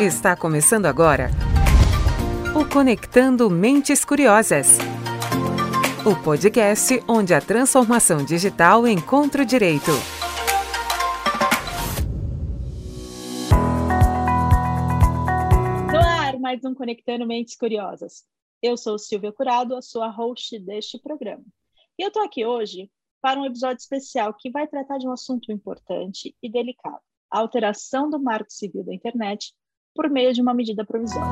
Está começando agora o Conectando Mentes Curiosas. O podcast onde a transformação digital encontra o direito. No ar, mais um Conectando Mentes Curiosas. Eu sou Silvia Curado, a sua host deste programa. E eu estou aqui hoje para um episódio especial que vai tratar de um assunto importante e delicado: a alteração do marco civil da internet por meio de uma medida provisória.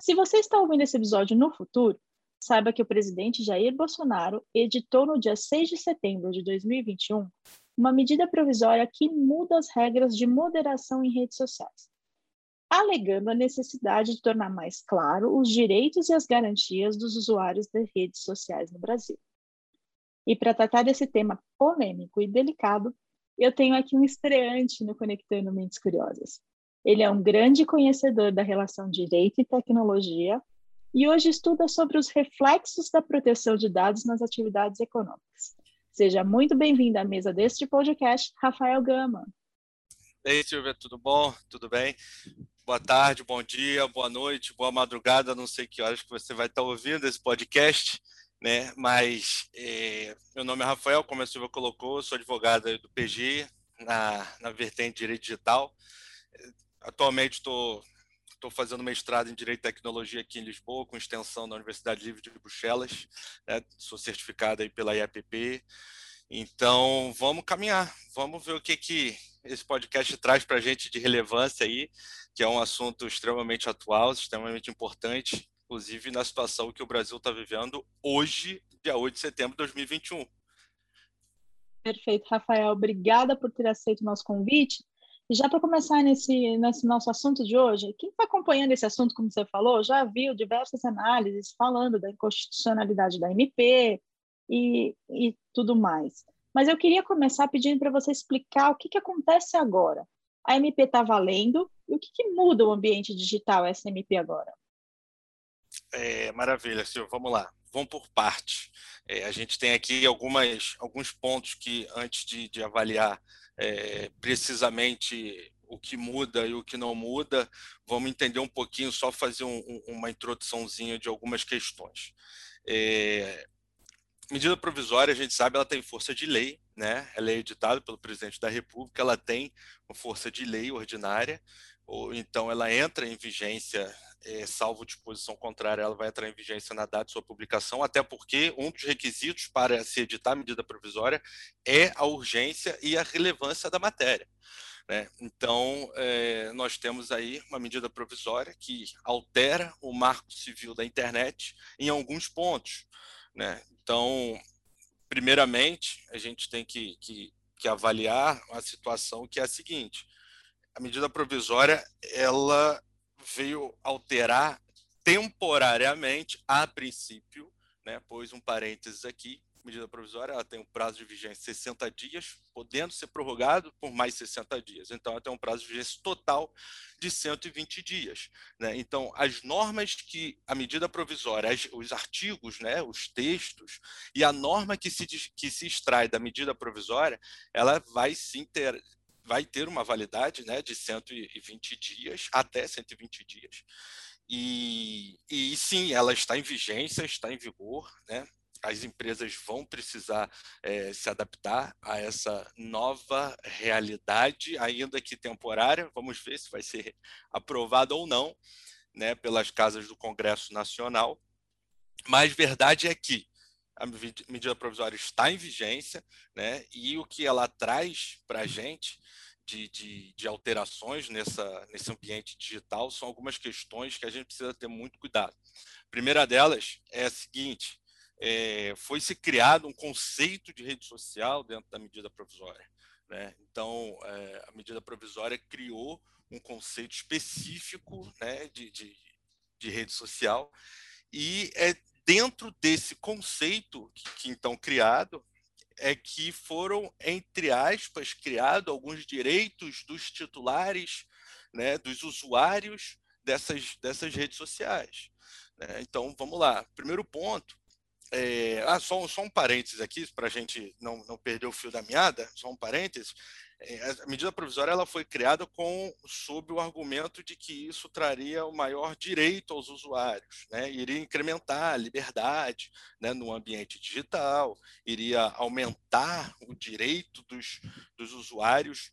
Se você está ouvindo esse episódio no futuro, saiba que o presidente Jair Bolsonaro editou no dia 6 de setembro de 2021 uma medida provisória que muda as regras de moderação em redes sociais, alegando a necessidade de tornar mais claro os direitos e as garantias dos usuários das redes sociais no Brasil. E para tratar desse tema polêmico e delicado, eu tenho aqui um estreante no Conectando Mentes Curiosas. Ele é um grande conhecedor da relação direito e tecnologia e hoje estuda sobre os reflexos da proteção de dados nas atividades econômicas. Seja muito bem-vindo à mesa deste podcast, Rafael Gama. Ei, Silvia, tudo bom? Tudo bem? Boa tarde, bom dia, boa noite, boa madrugada. Não sei que horas que você vai estar ouvindo esse podcast né? Mas é, meu nome é Rafael, como a Silvia colocou, sou advogado do PG na, na vertente de direito digital. Atualmente estou estou fazendo mestrado em Direito e Tecnologia aqui em Lisboa, com extensão na Universidade Livre de Bruxelas. Né? Sou certificado aí pela IAPP. Então, vamos caminhar, vamos ver o que, que esse podcast traz para a gente de relevância aí, que é um assunto extremamente atual, extremamente importante, inclusive na situação que o Brasil está vivendo hoje, dia 8 de setembro de 2021. Perfeito, Rafael. Obrigada por ter aceito o nosso convite. E já para começar nesse, nesse nosso assunto de hoje, quem está acompanhando esse assunto, como você falou, já viu diversas análises falando da inconstitucionalidade da MP e, e tudo mais. Mas eu queria começar pedindo para você explicar o que, que acontece agora. A MP está valendo e o que, que muda o ambiente digital, essa MP agora? É, maravilha, Silvio. Vamos lá. Vamos por parte. É, a gente tem aqui algumas, alguns pontos que, antes de, de avaliar é, precisamente o que muda e o que não muda, vamos entender um pouquinho, só fazer um, um, uma introduçãozinha de algumas questões. É, medida provisória, a gente sabe, ela tem força de lei, né? Ela é editada pelo presidente da República, ela tem força de lei ordinária, ou então ela entra em vigência é, salvo disposição contrária, ela vai entrar em vigência na data de sua publicação, até porque um dos requisitos para se editar a medida provisória é a urgência e a relevância da matéria. Né? Então, é, nós temos aí uma medida provisória que altera o marco civil da internet em alguns pontos. Né? Então, primeiramente, a gente tem que, que, que avaliar a situação que é a seguinte: a medida provisória ela veio alterar temporariamente, a princípio, né, pôs um parênteses aqui, medida provisória ela tem um prazo de vigência de 60 dias, podendo ser prorrogado por mais 60 dias. Então, ela tem um prazo de vigência total de 120 dias. Né? Então, as normas que a medida provisória, os artigos, né, os textos e a norma que se, que se extrai da medida provisória, ela vai sim ter, vai ter uma validade né, de 120 dias, até 120 dias. E, e sim, ela está em vigência, está em vigor, né? as empresas vão precisar é, se adaptar a essa nova realidade, ainda que temporária. Vamos ver se vai ser aprovada ou não né, pelas casas do Congresso Nacional. Mas verdade é que a medida provisória está em vigência, né? E o que ela traz para a gente de, de, de, alterações nessa, nesse ambiente digital são algumas questões que a gente precisa ter muito cuidado. A primeira delas é a seguinte: é, foi se criado um conceito de rede social dentro da medida provisória. Né? Então, é, a medida provisória criou um conceito específico né, de, de, de rede social e é dentro desse conceito que, que então criado é que foram, entre aspas, criados alguns direitos dos titulares, né, dos usuários dessas, dessas redes sociais. Né? Então, vamos lá. Primeiro ponto é, ah, só, só um parênteses aqui, para a gente não, não perder o fio da meada, só um parênteses. É, a medida provisória ela foi criada com sob o argumento de que isso traria o maior direito aos usuários, né? iria incrementar a liberdade né, no ambiente digital, iria aumentar o direito dos, dos usuários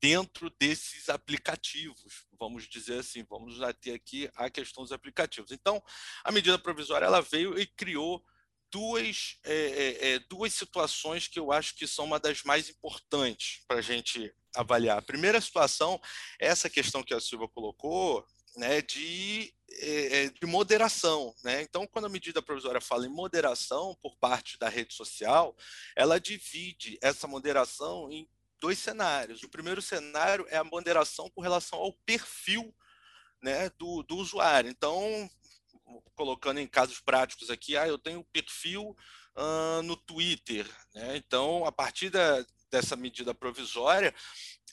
dentro desses aplicativos, vamos dizer assim, vamos ter aqui a questão dos aplicativos. Então, a medida provisória ela veio e criou duas, é, é, é, duas situações que eu acho que são uma das mais importantes para a gente avaliar. A primeira situação é essa questão que a Silva colocou, né, de, é, é, de moderação. Né? Então, quando a medida provisória fala em moderação por parte da rede social, ela divide essa moderação em dois cenários. O primeiro cenário é a moderação com relação ao perfil né, do, do usuário. Então, colocando em casos práticos aqui, ah, eu tenho perfil uh, no Twitter, né? então a partir da, dessa medida provisória,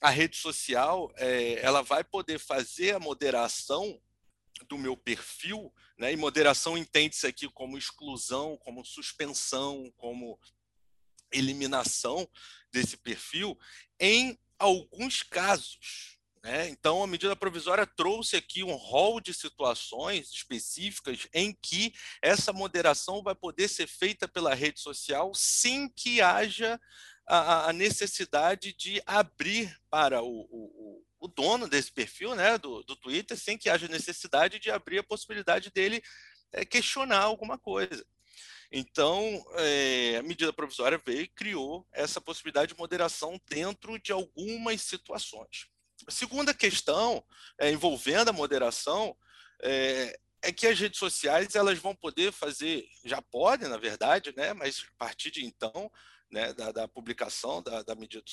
a rede social é, ela vai poder fazer a moderação do meu perfil, né? e moderação entende-se aqui como exclusão, como suspensão, como eliminação desse perfil, em alguns casos. Né? Então, a medida provisória trouxe aqui um rol de situações específicas em que essa moderação vai poder ser feita pela rede social sem que haja a, a necessidade de abrir para o, o, o, dono desse perfil, né, do, do Twitter, sem que haja necessidade de abrir a possibilidade dele é, questionar alguma coisa. Então, é, a medida provisória veio e criou essa possibilidade de moderação dentro de algumas situações. Segunda questão, é, envolvendo a moderação, é, é, que as redes sociais elas vão poder fazer, já podem, na verdade, né, mas a partir de então, né, da, da, publicação da, da medida,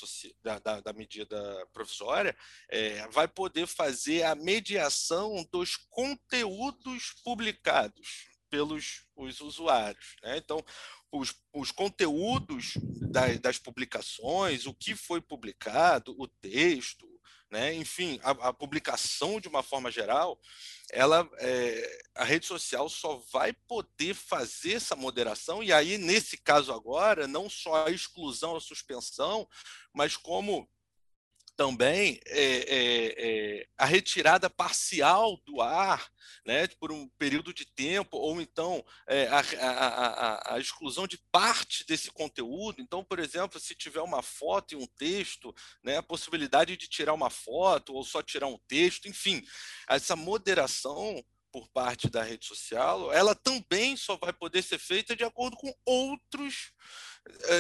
da, da, medida provisória, é, vai poder fazer a mediação dos conteúdos publicados pelos os usuários. Né? Então, os, os conteúdos das, das publicações, o que foi publicado, o texto, né? Enfim, a, a, publicação de uma forma geral, ela, é, a rede social só vai poder fazer essa moderação e aí nesse caso agora não só a exclusão, a suspensão, mas como também é, é, a retirada parcial do ar, né, por um período de tempo, ou então é, a, a, a, a, exclusão de parte desse conteúdo. Então, por exemplo, se tiver uma foto e um texto, né, a possibilidade de tirar uma foto ou só tirar um texto, enfim, essa moderação por parte da rede social, ela também só vai poder ser feita de acordo com outros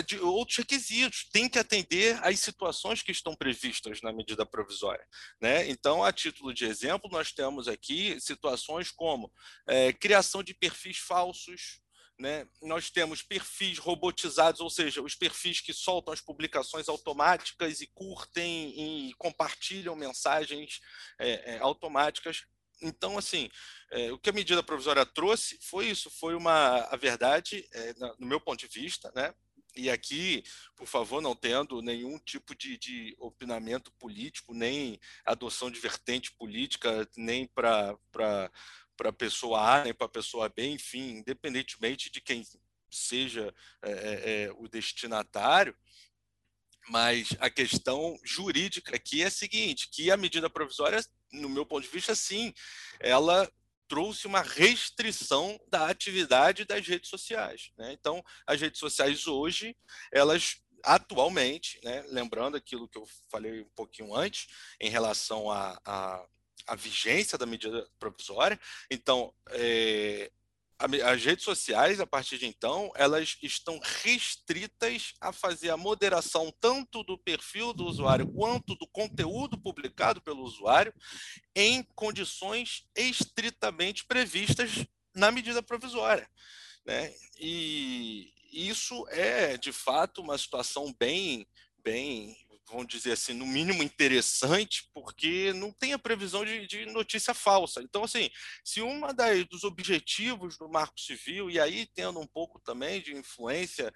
de outros requisitos, tem que atender às situações que estão previstas na medida provisória. Né? Então, a título de exemplo, nós temos aqui situações como é, criação de perfis falsos, né? Nós temos perfis robotizados, ou seja, os perfis que soltam as publicações automáticas e curtem e compartilham mensagens é, é, automáticas. Então, assim, é, o que a medida provisória trouxe foi isso, foi uma, a verdade, no meu ponto de vista, né? E aqui, por favor, não tendo nenhum tipo de, de opinamento político, nem adoção de vertente política, nem para a pessoa A, nem para a pessoa B, enfim, independentemente de quem seja é, é, é, o destinatário, mas a questão jurídica aqui é a seguinte, que a medida provisória, no meu ponto de vista, sim, ela trouxe uma restrição da atividade das redes sociais. Né? Então, as redes sociais hoje, elas atualmente, né, lembrando aquilo que eu falei um pouquinho antes, em relação à a, a, a, vigência da medida provisória, então, é, as redes sociais, a partir de então, elas estão restritas a fazer a moderação tanto do perfil do usuário quanto do conteúdo publicado pelo usuário em condições estritamente previstas na medida provisória. Né? E isso é, de fato, uma situação bem, bem vamos dizer assim, no mínimo interessante, porque não tem a previsão de, de notícia falsa. Então, assim, se das, dos objetivos do Marco Civil, e aí tendo um pouco também de influência,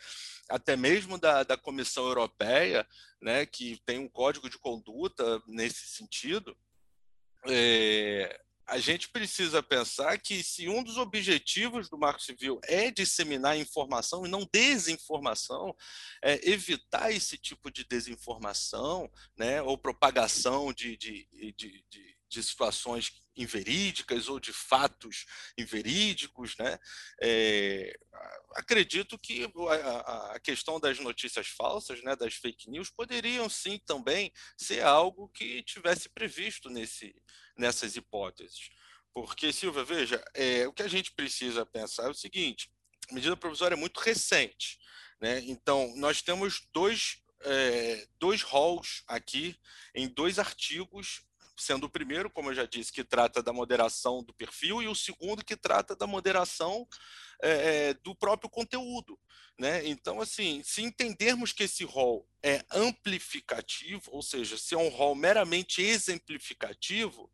até mesmo da, da Comissão Europeia, né, que tem um código de conduta nesse sentido, é, a gente precisa pensar que se um dos objetivos do Marco Civil é disseminar informação e não desinformação, é evitar esse tipo de desinformação, né, ou propagação de, de, de, de, de situações inverídicas ou de fatos inverídicos, né? É, acredito que a, questão das notícias falsas, né, das fake news, poderiam sim também ser algo que tivesse previsto nesse, nessas hipóteses. Porque, Silvia, veja, é, o que a gente precisa pensar é o seguinte: a medida provisória é muito recente. Né? Então, nós temos dois, é, dois halls aqui em dois artigos sendo o primeiro, como eu já disse, que trata da moderação do perfil, e o segundo que trata da moderação é, do próprio conteúdo. Né? Então, assim, se entendermos que esse rol é amplificativo, ou seja, se é um rol meramente exemplificativo,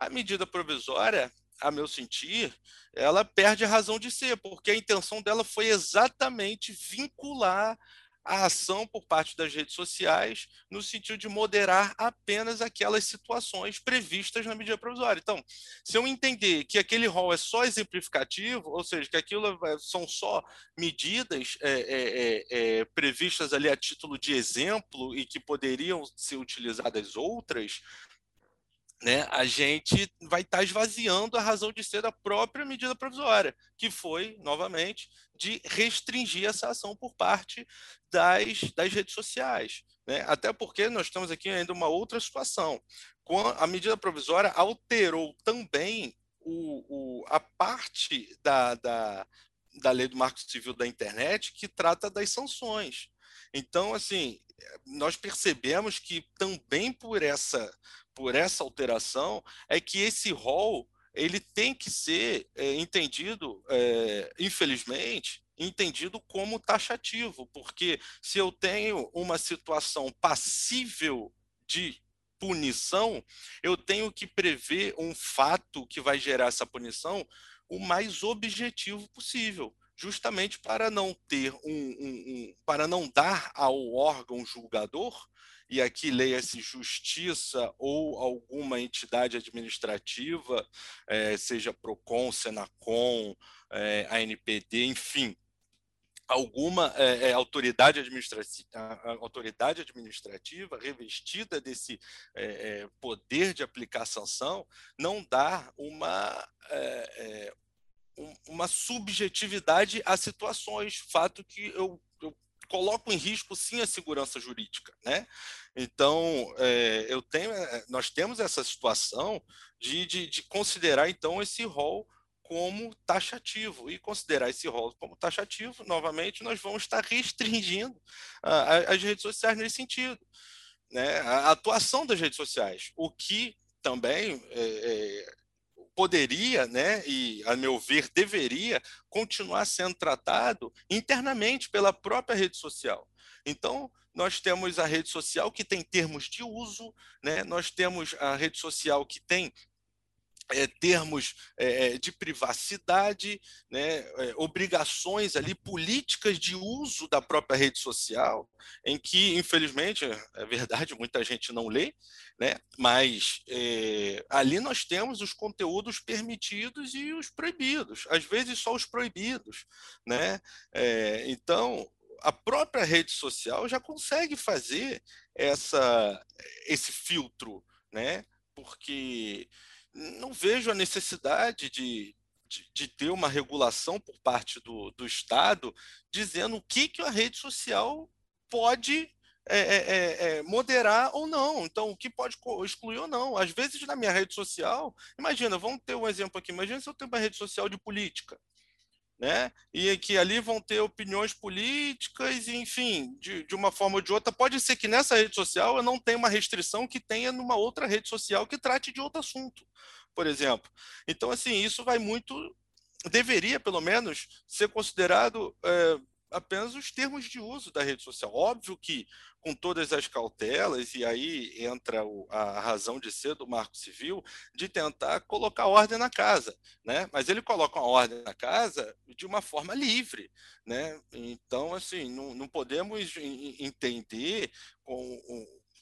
a medida provisória, a meu sentir, ela perde a razão de ser, porque a intenção dela foi exatamente vincular a ação por parte das redes sociais no sentido de moderar apenas aquelas situações previstas na medida provisória. Então, se eu entender que aquele rol é só exemplificativo, ou seja, que aquilo são só medidas é, é, é, previstas ali a título de exemplo e que poderiam ser utilizadas outras, né, a gente vai estar tá esvaziando a razão de ser da própria medida provisória, que foi, novamente, de restringir essa ação por parte das, das redes sociais. Né? Até porque nós temos aqui ainda uma outra situação. A medida provisória alterou também o, o, a parte da, da, da lei do Marco Civil da Internet que trata das sanções. Então, assim, nós percebemos que também por essa por essa alteração é que esse rol ele tem que ser é, entendido, é, infelizmente, entendido como taxativo, porque se eu tenho uma situação passível de punição, eu tenho que prever um fato que vai gerar essa punição o mais objetivo possível, justamente para não ter um, um, um para não dar ao órgão julgador e aqui leia-se justiça ou alguma entidade administrativa, é, seja PROCON, SENACOM, é, ANPD, enfim, alguma é, autoridade, administrativa, autoridade administrativa revestida desse poder de aplicar sanção, não dá uma, uma subjetividade a situações, fato que eu colocam em risco sim a segurança jurídica, né? Então, é, eu tenho, é, nós temos essa situação de, de, de, considerar então esse rol como taxativo e considerar esse rol como taxativo, novamente, nós vamos estar restringindo as redes sociais nesse sentido, né? A atuação das redes sociais, o que também é, é, poderia, né, e a meu ver deveria continuar sendo tratado internamente pela própria rede social. Então, nós temos a rede social que tem termos de uso, né? nós temos a rede social que tem é, termos é, de privacidade, né, é, obrigações ali políticas de uso da própria rede social, em que, infelizmente, é verdade, muita gente não lê, né, mas ali nós temos os conteúdos permitidos e os proibidos, às vezes só os proibidos. Né? então, a própria rede social já consegue fazer essa, esse filtro, né? porque não vejo a necessidade de, de, de, ter uma regulação por parte do, do Estado dizendo o que, que a rede social pode é, é, é, é moderar ou não. Então, o que pode excluir ou não. Às vezes, na minha rede social, imagina, vamos ter um exemplo aqui, imagina se eu tenho uma rede social de política. Né? E que ali vão ter opiniões políticas, enfim, de, de uma forma ou de outra. Pode ser que nessa rede social eu não tenha uma restrição que tenha numa outra rede social que trate de outro assunto, por exemplo. Então, assim, isso vai muito. Deveria, pelo menos, ser considerado é, apenas os termos de uso da rede social. Óbvio que, com todas as cautelas, e aí entra o, a razão de ser do Marco Civil, de tentar colocar ordem na casa. Né? Mas ele coloca uma ordem na casa de uma forma livre. Né? Então, assim, não, não podemos entender com,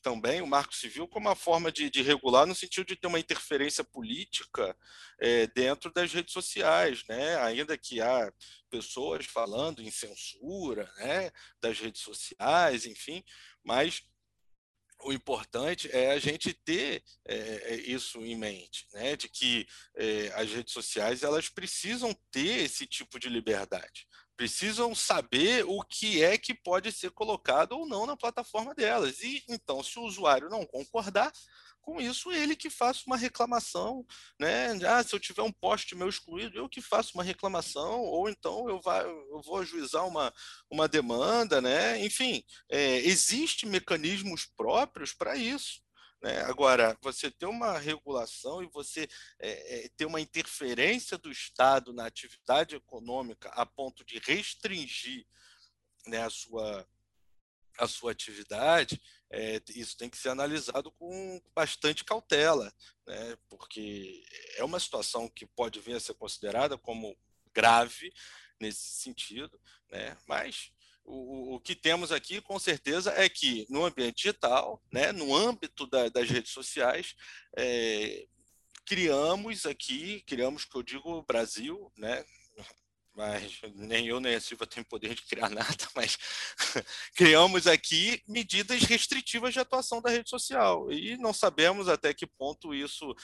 também o Marco Civil como uma forma de, de, regular no sentido de ter uma interferência política é, dentro das redes sociais, né? ainda que há pessoas falando em censura né, das redes sociais, enfim, mas o importante é a gente ter é, isso em mente, né? de que é, as redes sociais elas precisam ter esse tipo de liberdade precisam saber o que é que pode ser colocado ou não na plataforma delas. E então, se o usuário não concordar com isso, ele que faça uma reclamação, né? Ah, se eu tiver um post meu excluído, eu que faço uma reclamação, ou então eu, vá, eu vou ajuizar uma, uma demanda, né? Enfim, é, existem mecanismos próprios para isso. Né? Agora, você ter uma regulação e você é, ter uma interferência do Estado na atividade econômica a ponto de restringir né, a, sua, a sua atividade, é, isso tem que ser analisado com bastante cautela, né? porque é uma situação que pode vir a ser considerada como grave nesse sentido, né? mas o, o, que temos aqui, com certeza, é que no ambiente digital, né, no âmbito da, das redes sociais, é, criamos aqui, criamos, que eu digo, Brasil, né, mas nem eu nem a Silva tem poder de criar nada, mas criamos aqui medidas restritivas de atuação da rede social. E não sabemos até que ponto isso,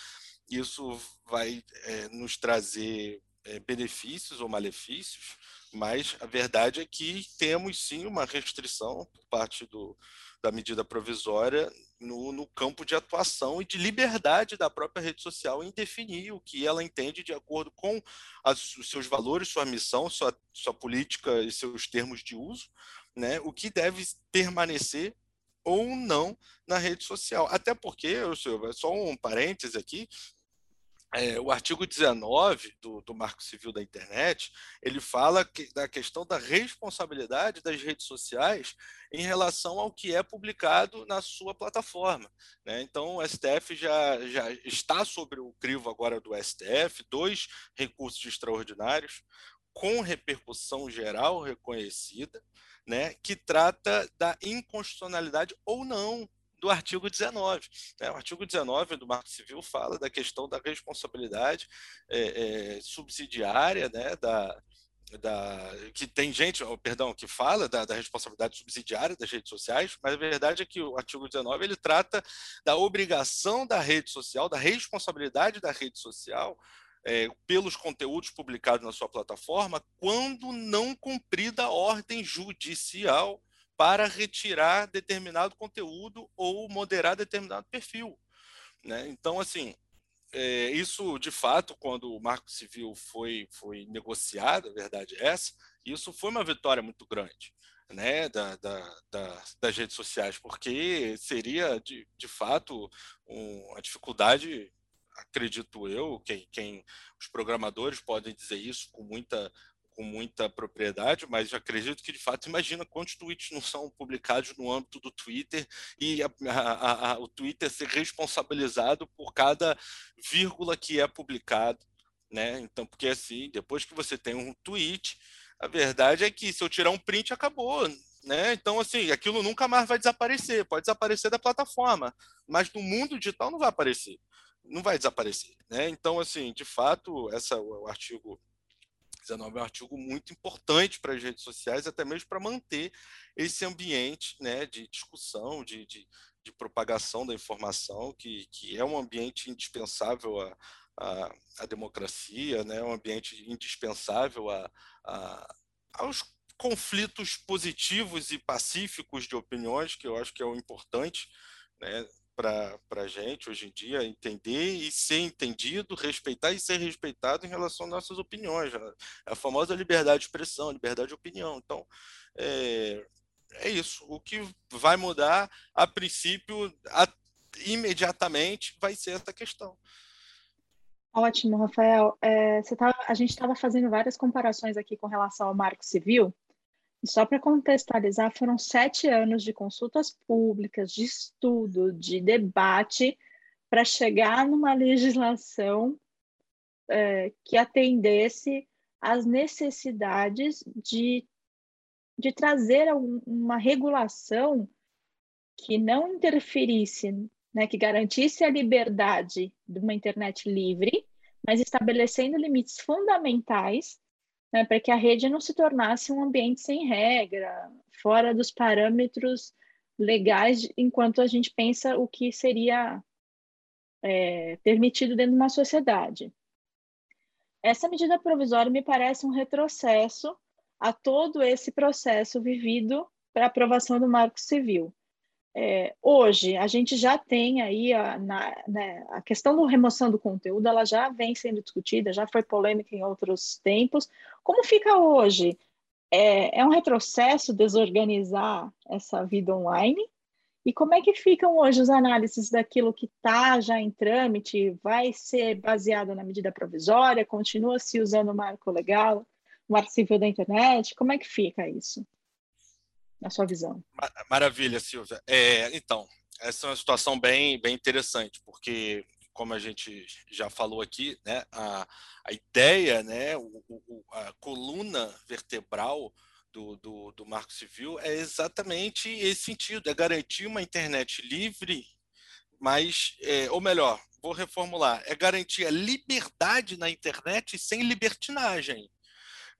isso vai é, nos trazer é, benefícios ou malefícios, mas a verdade é que temos sim uma restrição por parte do, da medida provisória no, no, campo de atuação e de liberdade da própria rede social em definir o que ela entende de acordo com as, os seus valores, sua missão, sua, sua política e seus termos de uso, né, o que deve permanecer ou não na rede social. Até porque, Silvio, só um parêntese aqui, é, o artigo 19 do, do, Marco Civil da Internet, ele fala que, da questão da responsabilidade das redes sociais em relação ao que é publicado na sua plataforma. Né? Então, o STF já, já está sobre o crivo agora do STF, dois recursos extraordinários com repercussão geral reconhecida, né, que trata da inconstitucionalidade ou não do artigo 19. Né? O artigo 19 do Marco Civil fala da questão da responsabilidade é, é, subsidiária né, da, da, que tem gente, perdão, que fala da, da, responsabilidade subsidiária das redes sociais, mas a verdade é que o artigo 19 ele trata da obrigação da rede social, da responsabilidade da rede social é, pelos conteúdos publicados na sua plataforma, quando não cumprida a ordem judicial para retirar determinado conteúdo ou moderar determinado perfil. Né? Então, assim, é, isso de fato, quando o Marco Civil foi, foi negociado, a verdade é essa, isso foi uma vitória muito grande. Né, da, da, da, das redes sociais, porque seria de, de fato um, a dificuldade, acredito eu, quem, quem os programadores podem dizer isso com muita com muita propriedade, mas acredito que de fato imagina quantos tweets não são publicados no âmbito do Twitter e a, a, a, o Twitter ser responsabilizado por cada vírgula que é publicado, né? Então, porque assim, depois que você tem um tweet, a verdade é que se eu tirar um print acabou, né? Então, assim, aquilo nunca mais vai desaparecer, pode desaparecer da plataforma, mas no mundo digital não vai aparecer, não vai desaparecer, né? Então, assim, de fato, essa o artigo 19 é um artigo muito importante para as redes sociais, até mesmo para manter esse ambiente né, de discussão, de, de, de, propagação da informação, que, que é um ambiente indispensável à, à, à democracia, né, um ambiente indispensável a, a, aos conflitos positivos e pacíficos de opiniões, que eu acho que é o importante, né, para a gente hoje em dia entender e ser entendido, respeitar e ser respeitado em relação às nossas opiniões. A, famosa liberdade de expressão, liberdade de opinião. Então, é, é isso. O que vai mudar, a princípio, a, imediatamente, vai ser essa questão. Ótimo, Rafael. É, tá, a gente estava fazendo várias comparações aqui com relação ao Marco Civil, só para contextualizar, foram sete anos de consultas públicas, de estudo, de debate, para chegar numa legislação é, que atendesse às necessidades de, de trazer uma regulação que não interferisse, né, que garantisse a liberdade de uma internet livre, mas estabelecendo limites fundamentais né, para que a rede não se tornasse um ambiente sem regra, fora dos parâmetros legais, enquanto a gente pensa o que seria é, permitido dentro de uma sociedade. Essa medida provisória me parece um retrocesso a todo esse processo vivido para aprovação do Marco Civil. É, hoje, a gente já tem aí a, na, né, a questão da remoção do conteúdo, ela já vem sendo discutida, já foi polêmica em outros tempos. Como fica hoje? É, é um retrocesso desorganizar essa vida online? E como é que ficam hoje as análises daquilo que está já em trâmite? Vai ser baseado na medida provisória? Continua se usando o marco legal, o marco civil da internet? Como é que fica isso? Na sua visão. Maravilha, Silvia. É, então, essa é uma situação bem, bem interessante, porque, como a gente já falou aqui, né, a, a ideia, né, o, o, a coluna vertebral do, do, do Marco Civil é exatamente esse sentido, é garantir uma internet livre, mas, é, ou melhor, vou reformular, é garantir a liberdade na internet sem libertinagem.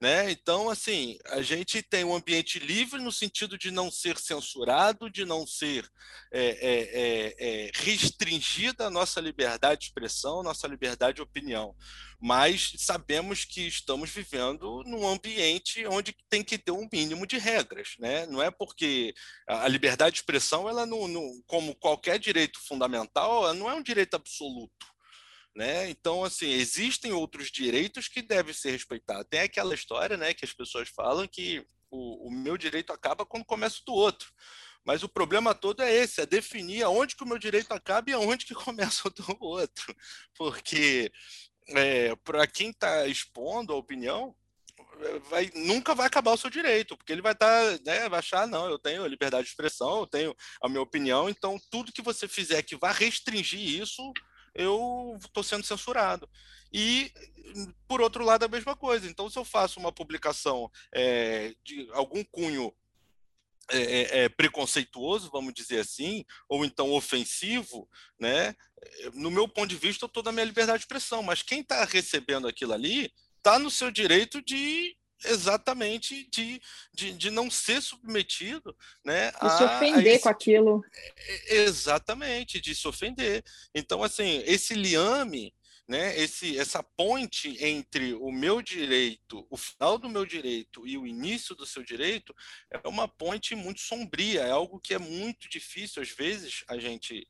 Né? Então, assim, a gente tem um ambiente livre no sentido de não ser censurado, de não ser é, é, é, restringida a nossa liberdade de expressão, nossa liberdade de opinião. Mas sabemos que estamos vivendo num ambiente onde tem que ter um mínimo de regras. Né? Não é porque a liberdade de expressão, ela não, não, como qualquer direito fundamental, não é um direito absoluto. Né? Então, assim, existem outros direitos que devem ser respeitados. Tem aquela história né, que as pessoas falam que o, o meu direito acaba quando começa o do outro. Mas o problema todo é esse, é definir aonde que o meu direito acaba e aonde que começa o do outro. Porque é, para quem está expondo a opinião, vai, nunca vai acabar o seu direito, porque ele vai estar, tá, né, vai achar, não, eu tenho liberdade de expressão, eu tenho a minha opinião, então tudo que você fizer que vai restringir isso, eu estou sendo censurado. E, por outro lado, a mesma coisa. Então, se eu faço uma publicação é, de algum cunho é, é, preconceituoso, vamos dizer assim, ou então ofensivo, né? No meu ponto de vista, eu estou na minha liberdade de expressão, mas quem está recebendo aquilo ali está no seu direito de exatamente de, de, de não ser submetido né, de se ofender esse, com aquilo. Exatamente, de se ofender. Então, assim, esse liame, né, esse, essa ponte entre o meu direito, o final do meu direito e o início do seu direito, é uma ponte muito sombria, é algo que é muito difícil, às vezes, a gente,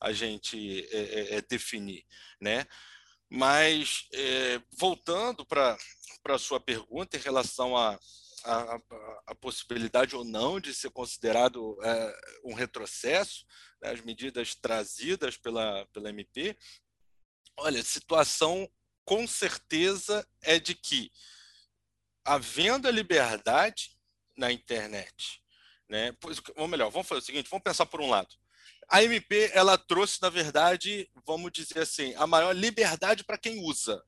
a gente é, é, é definir. Né? Mas, é, voltando para a sua pergunta em relação a, a, a, possibilidade ou não de ser considerado é, um retrocesso, né, as medidas trazidas pela, pela MP, olha, a situação com certeza é de que, havendo a liberdade na internet, né, ou melhor, vamos fazer o seguinte, vamos pensar por um lado, a MP ela trouxe, na verdade, vamos dizer assim, a maior liberdade para quem usa.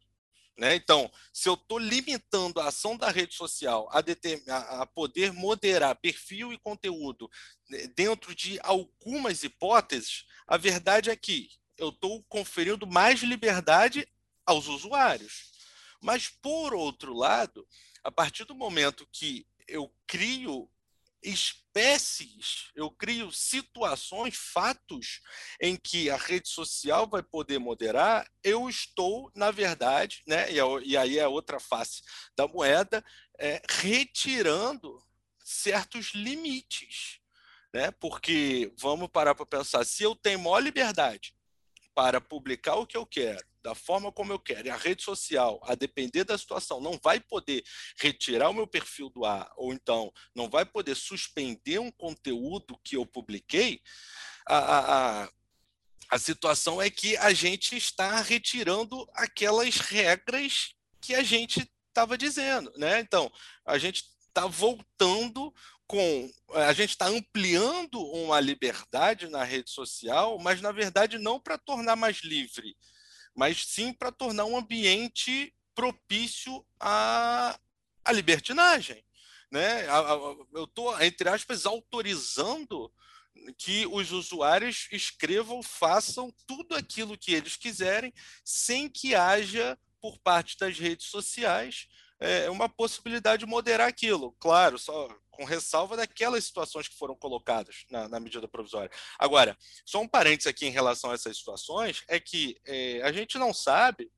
Né? Então, se eu estou limitando a ação da rede social a, a, poder moderar perfil e conteúdo né, dentro de algumas hipóteses, a verdade é que eu estou conferindo mais liberdade aos usuários. Mas, por outro lado, a partir do momento que eu crio espécies, eu crio situações, fatos em que a rede social vai poder moderar, eu estou, na verdade, né, e, e aí é outra face da moeda, é, retirando certos limites. Né? Porque vamos parar para pensar, se eu tenho maior liberdade para publicar o que eu quero, da forma como eu quero, e a rede social, a depender da situação, não vai poder retirar o meu perfil do ar, ou então não vai poder suspender um conteúdo que eu publiquei, a, a, a situação é que a gente está retirando aquelas regras que a gente estava dizendo. Né? Então, a gente está voltando com a gente está ampliando uma liberdade na rede social, mas na verdade não para tornar mais livre, mas sim para tornar um ambiente propício à, à libertinagem. Né? Eu estou, entre aspas, autorizando que os usuários escrevam, façam tudo aquilo que eles quiserem, sem que haja, por parte das redes sociais, é, uma possibilidade de moderar aquilo. Claro, só com ressalva daquelas situações que foram colocadas na, na, medida provisória. Agora, só um parênteses aqui em relação a essas situações, é que é, a gente não sabe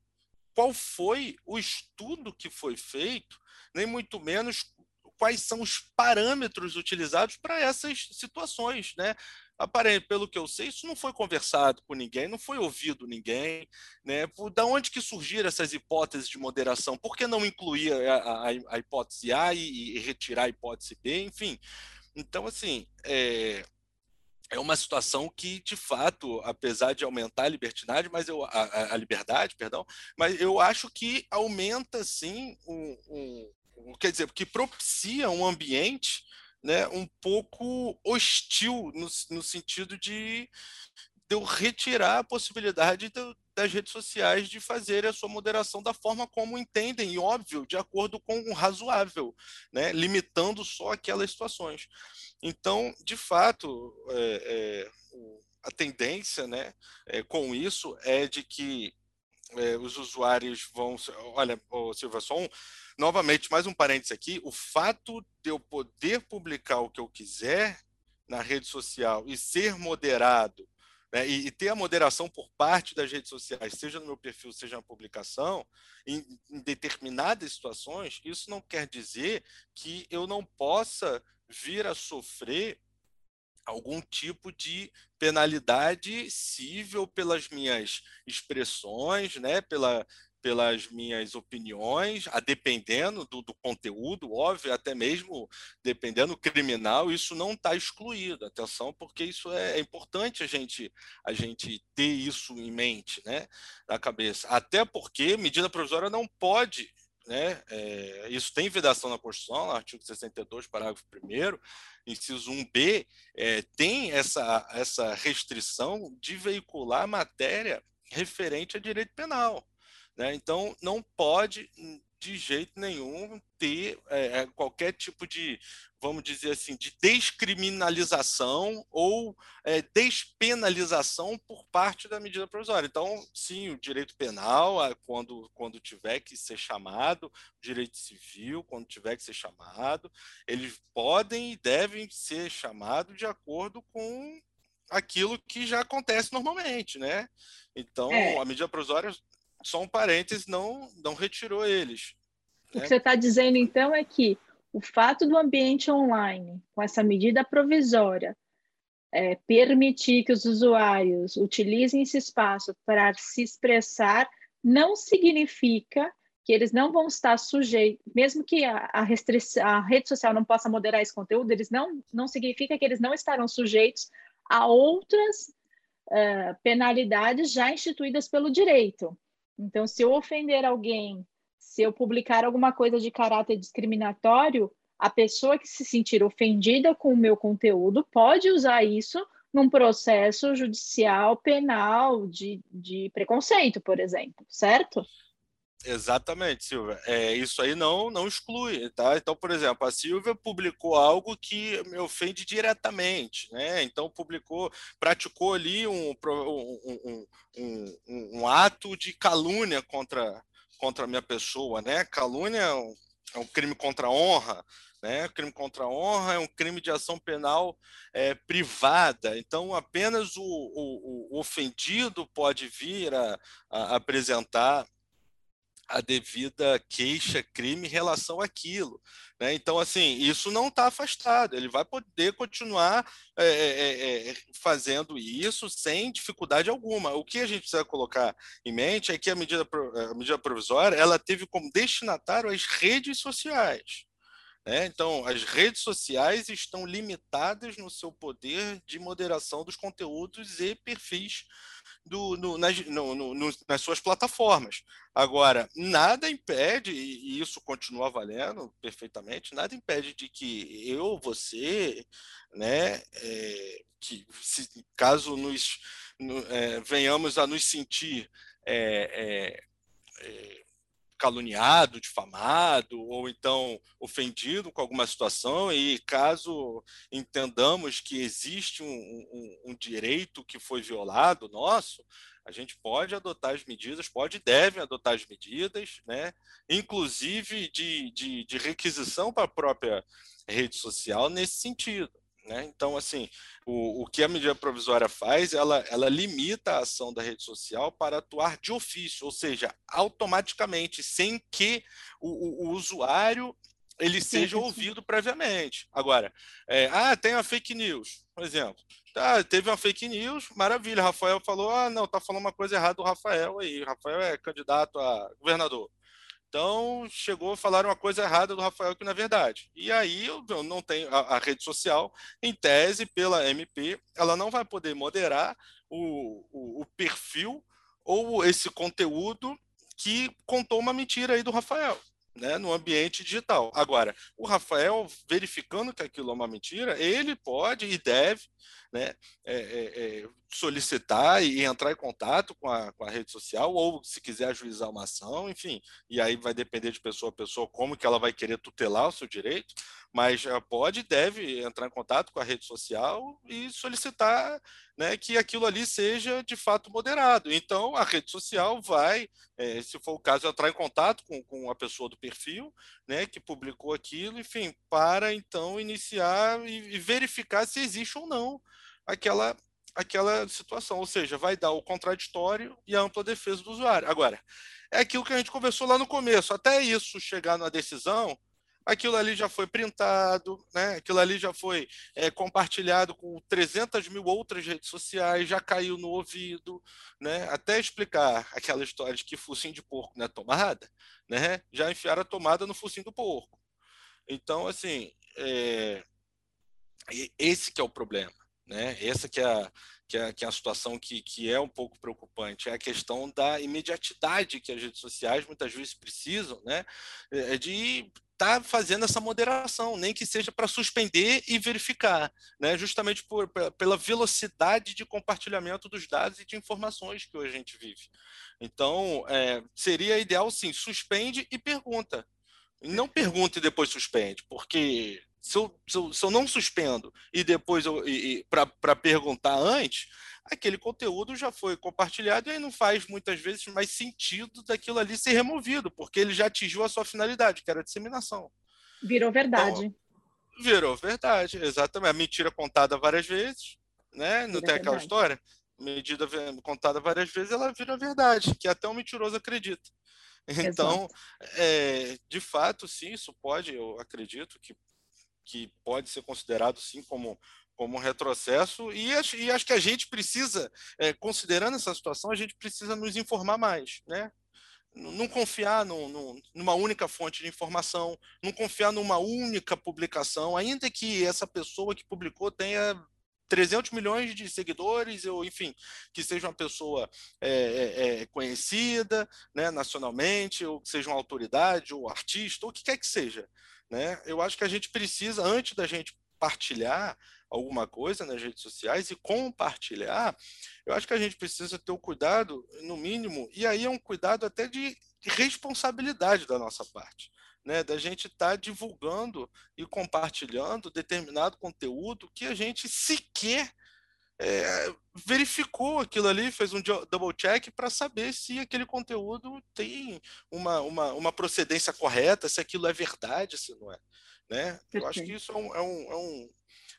qual foi o estudo que foi feito, nem muito menos quais são os parâmetros utilizados para essas situações, né? Aparente, pelo que eu sei, isso não foi conversado com ninguém, não foi ouvido ninguém, né? Da onde que surgiram essas hipóteses de moderação? Por que não incluir a, a, a hipótese A e, e, retirar a hipótese B? Enfim, então assim, é, é uma situação que, de fato, apesar de aumentar a liberdade, mas eu a, a liberdade, perdão, mas eu acho que aumenta sim um, um, quer dizer, que propicia um ambiente né, um pouco hostil no, no sentido de, de eu retirar a possibilidade do, das redes sociais de fazer a sua moderação da forma como entendem, e óbvio, de acordo com o razoável, né, limitando só aquelas situações. Então, de fato, é, é, a tendência né, é, com isso é de que é, os usuários vão. Olha, Silva, só um, novamente, mais um parênteses aqui: o fato de eu poder publicar o que eu quiser na rede social e ser moderado, né, e, e, ter a moderação por parte das redes sociais, seja no meu perfil, seja na publicação, em, em determinadas situações, isso não quer dizer que eu não possa vir a sofrer algum tipo de penalidade civil pelas minhas expressões, né, pela, pelas minhas opiniões, a dependendo do, do, conteúdo, óbvio, até mesmo dependendo criminal, isso não está excluído. Atenção, porque isso é, é, importante a gente a gente ter isso em mente, né, na cabeça. Até porque medida provisória não pode né, é, isso tem vedação na Constituição, no artigo 62, parágrafo 1 inciso 1b, é, tem essa, essa restrição de veicular matéria referente a direito penal. Né? Então, não pode, de jeito nenhum, ter é, qualquer tipo de vamos dizer assim, de descriminalização ou é, despenalização por parte da medida provisória. Então, sim, o direito penal, quando, quando tiver que ser chamado, o direito civil, quando tiver que ser chamado, eles podem e devem ser chamados de acordo com aquilo que já acontece normalmente, né? Então, é. a medida provisória, só um parênteses, não, não retirou eles. O né? que você está dizendo, então, é que o fato do ambiente online, com essa medida provisória, é, permitir que os usuários utilizem esse espaço para se expressar, não significa que eles não vão estar sujeitos, mesmo que a, a, a rede social não possa moderar esse conteúdo, eles não, não significa que eles não estarão sujeitos a outras uh, penalidades já instituídas pelo direito. Então, se eu ofender alguém se eu publicar alguma coisa de caráter discriminatório, a pessoa que se sentir ofendida com o meu conteúdo pode usar isso num processo judicial penal de, de preconceito, por exemplo, certo? Exatamente, Silvia. É, isso aí não, não exclui, tá? Então, por exemplo, a Silvia publicou algo que me ofende diretamente, né? Então, publicou, praticou ali um, um, um, um, um ato de calúnia contra, contra a minha pessoa, né? Calúnia é um, é um crime contra a honra, né? Crime contra a honra é um crime de ação penal é, privada. Então, apenas o, o, o ofendido pode vir a, a apresentar a devida queixa, crime em relação àquilo. Né? Então, assim, isso não está afastado, ele vai poder continuar é, é, é, fazendo isso sem dificuldade alguma. O que a gente precisa colocar em mente é que a medida, a medida provisória ela teve como destinatário as redes sociais. Né? Então, as redes sociais estão limitadas no seu poder de moderação dos conteúdos e perfis do, no, nas, no, no, nas suas plataformas. Agora, nada impede, e isso continua valendo perfeitamente, nada impede de que eu, você, né, é, que se, caso nos no, é, venhamos a nos sentir é, caluniado, difamado, ou então ofendido com alguma situação, e caso entendamos que existe um, um, um direito que foi violado nosso, a gente pode adotar as medidas, pode e deve adotar as medidas, né? inclusive de, de, de requisição para a própria rede social nesse sentido. Né? Então, assim, o, o que a medida provisória faz, ela, ela limita a ação da rede social para atuar de ofício, ou seja, automaticamente, sem que o, o, o usuário ele seja ouvido previamente. Agora, é, ah, tem uma fake news, por exemplo. Tá, teve uma fake news, maravilha. Rafael falou: ah, não, tá falando uma coisa errada do Rafael aí. Rafael é candidato a governador. Então, chegou a falar uma coisa errada do Rafael que não é verdade. E aí, eu não tenho a, a, rede social, em tese, pela MP, ela não vai poder moderar o, o, o perfil ou esse conteúdo que contou uma mentira aí do Rafael. Né, no ambiente digital. Agora, o Rafael, verificando que aquilo é uma mentira, ele pode e deve né, é, é, é, solicitar e entrar em contato com a, com a rede social, ou se quiser ajuizar uma ação, enfim, e aí vai depender de pessoa a pessoa como que ela vai querer tutelar o seu direito, mas pode e deve entrar em contato com a rede social e solicitar né, que aquilo ali seja de fato moderado. Então, a rede social vai, é, se for o caso, entrar em contato com, com a pessoa do perfil né, que publicou aquilo, enfim, para então iniciar e, e verificar se existe ou não aquela aquela situação, ou seja, vai dar o contraditório e a ampla defesa do usuário. Agora, é aquilo que a gente conversou lá no começo, até isso chegar na decisão, aquilo ali já foi printado, né? aquilo ali já foi é, compartilhado com 300 mil outras redes sociais, já caiu no ouvido, né? até explicar aquela história de que focinho de porco não é tomada, né? já enfiaram a tomada no focinho do porco. Então, assim, é... esse que é o problema. Né? Essa que é, a, que, é, que é a situação que, que é um pouco preocupante, é a questão da imediatidade que as redes sociais muitas vezes precisam né? É, de estar tá fazendo essa moderação, nem que seja para suspender e verificar, né? justamente por, pela velocidade de compartilhamento dos dados e de informações que hoje a gente vive. Então, é, seria ideal, sim, suspende e pergunta. Não pergunta e depois suspende, porque se eu, se eu, se eu não suspendo e depois para perguntar antes, aquele conteúdo já foi compartilhado e aí não faz muitas vezes mais sentido daquilo ali ser removido, porque ele já atingiu a sua finalidade, que era a disseminação. Virou verdade. Então, virou verdade, exatamente. A mentira contada várias vezes, né? Não vira tem aquela verdade. história? Medida contada várias vezes, ela vira verdade, que até o mentiroso acredita. Então, é, de fato, sim, isso pode, eu acredito que que pode ser considerado sim como como um retrocesso e acho, e acho que a gente precisa, é, considerando essa situação, a gente precisa nos informar mais, né? Não confiar numa única fonte de informação, não confiar numa única publicação, ainda que essa pessoa que publicou tenha 300 milhões de seguidores, ou enfim, que seja uma pessoa é, é, é, conhecida né, nacionalmente, ou que seja uma autoridade, ou artista, ou o que quer que seja. Né? Eu acho que a gente precisa, antes da gente partilhar alguma coisa nas redes sociais e compartilhar, eu acho que a gente precisa ter o cuidado, no mínimo, e aí é um cuidado até de responsabilidade da nossa parte. Né, da gente estar tá divulgando e compartilhando determinado conteúdo que a gente sequer é, verificou aquilo ali, fez um double check para saber se aquele conteúdo tem uma, uma, uma, procedência correta, se aquilo é verdade, se não é. Né? Eu acho que isso é um, é um, é um,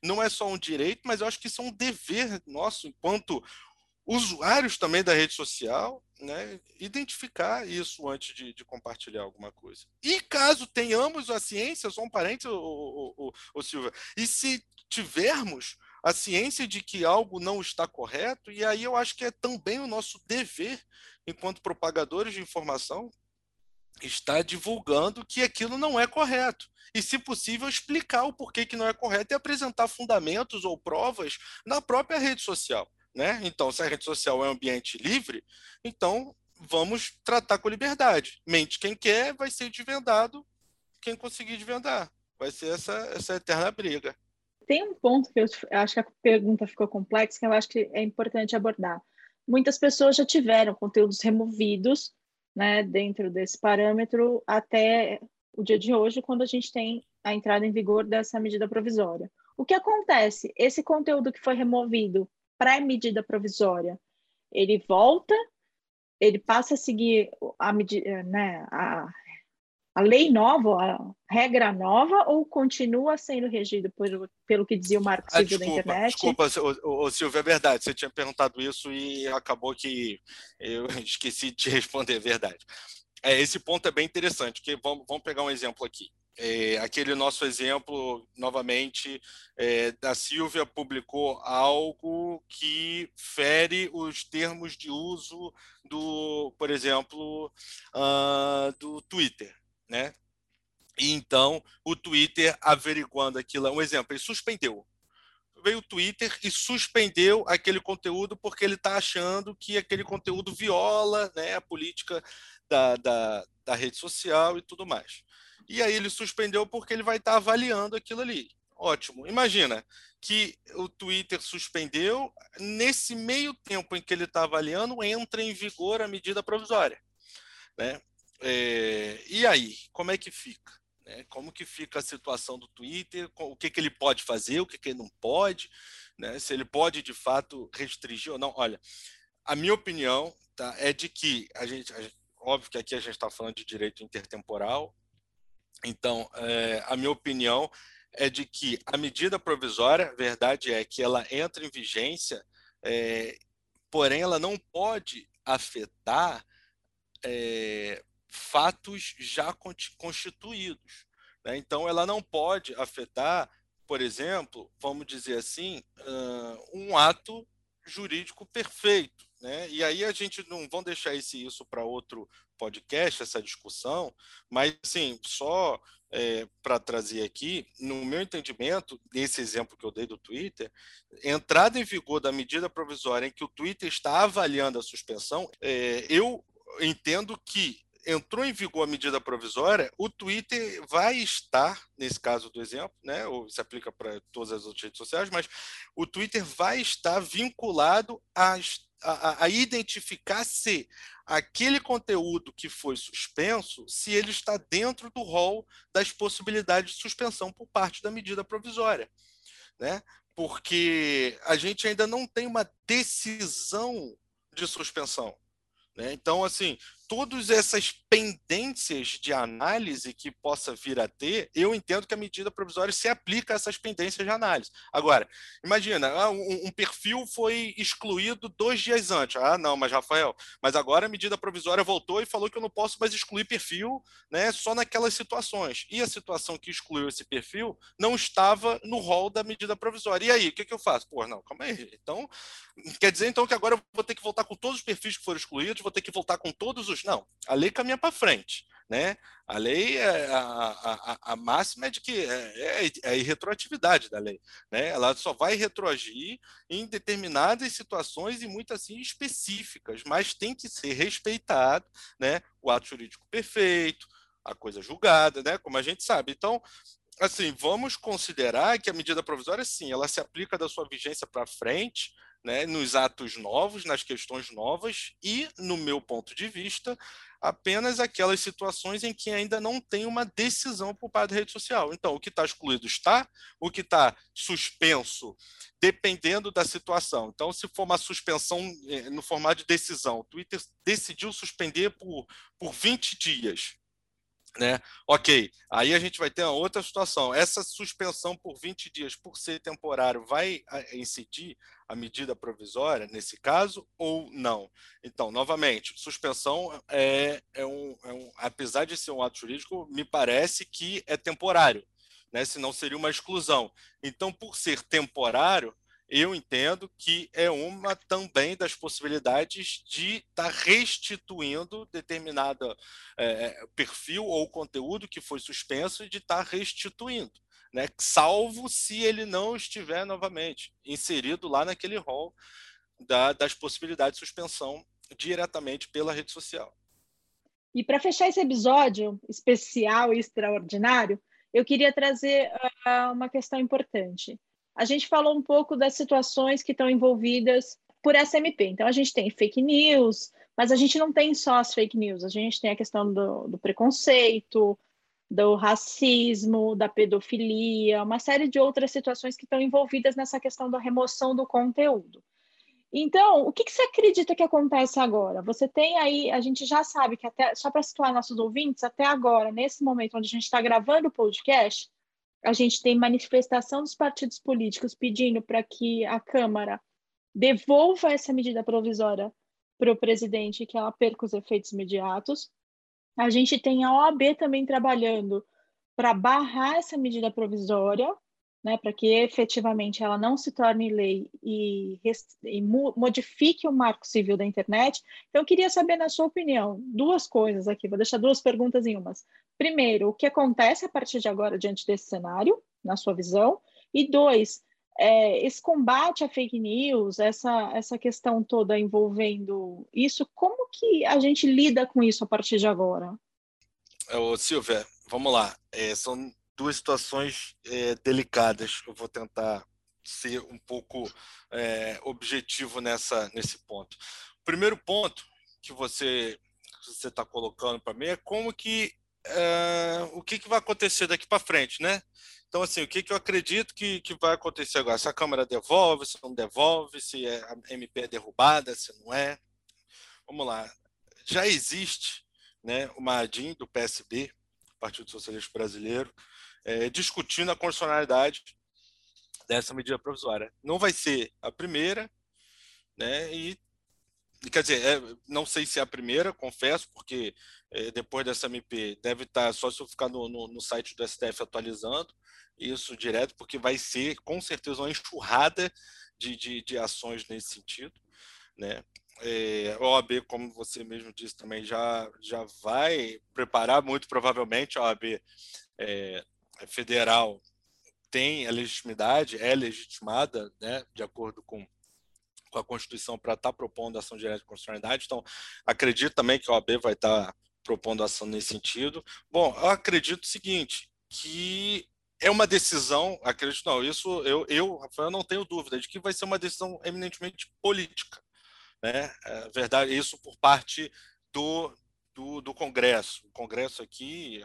não é só um direito, mas eu acho que isso é um dever nosso, enquanto usuários também da rede social, né, identificar isso antes de, de, compartilhar alguma coisa. E caso tenhamos a ciência, só um parente, o, o, o, o Silva, e se tivermos a ciência de que algo não está correto, e aí eu acho que é também o nosso dever, enquanto propagadores de informação, estar divulgando que aquilo não é correto. E, se possível, explicar o porquê que não é correto e apresentar fundamentos ou provas na própria rede social. Né? Então, se a rede social é um ambiente livre, então vamos tratar com liberdade. Mente quem quer, vai ser desvendado quem conseguir desvendar. Vai ser essa, essa eterna briga tem um ponto que eu acho que a pergunta ficou complexa, que eu acho que é importante abordar. Muitas pessoas já tiveram conteúdos removidos né, dentro desse parâmetro até o dia de hoje, quando a gente tem a entrada em vigor dessa medida provisória. O que acontece? Esse conteúdo que foi removido pré-medida provisória, ele volta, ele passa a seguir a, medida, né, a, a lei nova, a regra nova, ou continua sendo regido por, pelo que dizia o Marco Civil ah, desculpa, da internet? Desculpa, o, Silvio, é verdade, você tinha perguntado isso e acabou que eu esqueci de responder, é verdade. É, esse ponto é bem interessante, porque vamos, vamos pegar um exemplo aqui. É, aquele nosso exemplo, novamente, é, da Silvia publicou algo que fere os termos de uso do, por exemplo, uh, do Twitter, né? E então o Twitter averiguando aquilo, um exemplo, ele suspendeu. Veio o Twitter e suspendeu aquele conteúdo porque ele está achando que aquele conteúdo viola né, a política da, da, da rede social e tudo mais. E aí ele suspendeu porque ele vai estar avaliando aquilo ali. Ótimo. Imagina que o Twitter suspendeu, nesse meio tempo em que ele está avaliando, entra em vigor a medida provisória. Né? É, e aí, como é que fica? Né? Como que fica a situação do Twitter? O que, que ele pode fazer, o que, que ele não pode? Né? Se ele pode, de fato, restringir ou não. Olha, a minha opinião tá, é de que a gente, a óbvio que aqui a gente está falando de direito intertemporal, então, é, a minha opinião é de que a medida provisória, verdade é que ela entra em vigência, é, porém ela não pode afetar é, fatos já constituídos. Né? Então, ela não pode afetar, por exemplo, vamos dizer assim, um ato jurídico perfeito. Né? E aí a gente não vamos deixar esse, isso para outro podcast, essa discussão, mas assim, só é, para trazer aqui, no meu entendimento, nesse exemplo que eu dei do Twitter, entrada em vigor da medida provisória em que o Twitter está avaliando a suspensão, é, eu entendo que entrou em vigor a medida provisória, o Twitter vai estar, nesse caso do exemplo, né, ou se aplica para todas as outras redes sociais, mas o Twitter vai estar vinculado às a, a, identificar se aquele conteúdo que foi suspenso, se ele está dentro do rol das possibilidades de suspensão por parte da medida provisória. Né? Porque a gente ainda não tem uma decisão de suspensão. Né? Então, assim, todas essas pendências de análise que possa vir a ter, eu entendo que a medida provisória se aplica a essas pendências de análise. Agora, imagina, ah, um, perfil foi excluído dois dias antes. Ah, não, mas Rafael, mas agora a medida provisória voltou e falou que eu não posso mais excluir perfil né, só naquelas situações. E a situação que excluiu esse perfil não estava no rol da medida provisória. E aí, o que, que eu faço? Pô, não, calma aí. Então, quer dizer então que agora eu vou ter que voltar com todos os perfis que foram excluídos, vou ter que voltar com todos os não, a lei caminha para frente. Né? A lei, é, a, a, a máxima é de que é, é, é, a irretroatividade da lei. Né? Ela só vai retroagir em determinadas situações e muitas assim específicas, mas tem que ser respeitado né? o ato jurídico perfeito, a coisa julgada, né? como a gente sabe. Então, assim, vamos considerar que a medida provisória, sim, ela se aplica da sua vigência para frente, né, nos atos novos, nas questões novas e, no meu ponto de vista, apenas aquelas situações em que ainda não tem uma decisão por parte da rede social. Então, o que está excluído está, o que está suspenso, dependendo da situação. Então, se for uma suspensão eh, no formato de decisão, o Twitter decidiu suspender por, por 20 dias né? Ok, aí a gente vai ter uma outra situação. Essa suspensão por 20 dias, por ser temporário, vai ah, incidir a medida provisória nesse caso ou não? Então, novamente, suspensão é, é, um, é um, apesar de ser um ato jurídico, me parece que é temporário, né? Senão seria uma exclusão. Então, por ser temporário, eu entendo que é uma também das possibilidades de estar tá restituindo determinado é, perfil ou conteúdo que foi suspenso e de estar tá restituindo, né? salvo se ele não estiver novamente inserido lá naquele rol da, das possibilidades de suspensão diretamente pela rede social. E para fechar esse episódio especial e extraordinário, eu queria trazer uh, uma questão importante a gente falou um pouco das situações que estão envolvidas por SMP. Então, a gente tem fake news, Mas a gente não tem só as fake news, a gente tem a questão do, do preconceito, do racismo, da pedofilia, uma série de outras situações que estão envolvidas nessa questão da remoção do conteúdo. Então, o que, que, você acredita que acontece agora? Você tem aí, a gente já sabe que até, só para situar nossos ouvintes, até agora, nesse momento onde a gente está gravando o podcast, a gente tem manifestação dos partidos políticos pedindo para que a Câmara devolva essa medida provisória para o presidente, que ela perca os efeitos imediatos. A gente tem a OAB também trabalhando para barrar essa medida provisória, né, para que efetivamente ela não se torne lei e, e, modifique o marco civil da internet. Então, eu queria saber, na sua opinião, duas coisas aqui, vou deixar duas perguntas em umas. Primeiro, o que acontece a partir de agora diante desse cenário, na sua visão? E dois, é, esse combate à fake news, essa, essa questão toda envolvendo isso, como que a gente lida com isso a partir de agora? Ô, Silvia, vamos lá. É, são duas situações é, delicadas. Eu vou tentar ser um pouco é, objetivo nessa, nesse ponto. O primeiro ponto que você está colocando para mim é como que é, o que, que vai acontecer daqui para frente, né? Então, assim, o que, que eu acredito que, que vai acontecer agora? Se a Câmara devolve, se não devolve, se é, a MP é derrubada, se não é. Vamos lá. Já existe né, uma ADIM do PSB, Partido Socialista Brasileiro, é, discutindo a constitucionalidade dessa medida provisória. Não vai ser a primeira, né? E quer dizer, é, não sei se é a primeira, confesso, porque é, depois dessa MP deve estar só se eu ficar no, no, no, site do STF atualizando isso direto, porque vai ser com certeza uma enxurrada de, de, de ações nesse sentido, né? É, a OAB, como você mesmo disse também, já, já vai preparar, muito provavelmente, a OAB é, federal tem a legitimidade, é legitimada, né, de acordo com, com a Constituição, para estar tá propondo ação direta de constitucionalidade. Então, acredito também que a OAB vai estar tá propondo ação nesse sentido. Bom, eu acredito o seguinte, que é uma decisão, acredito não, isso eu, eu, Rafael, não tenho dúvida de que vai ser uma decisão eminentemente política. Né? É verdade, isso por parte do, do, do Congresso. O Congresso aqui,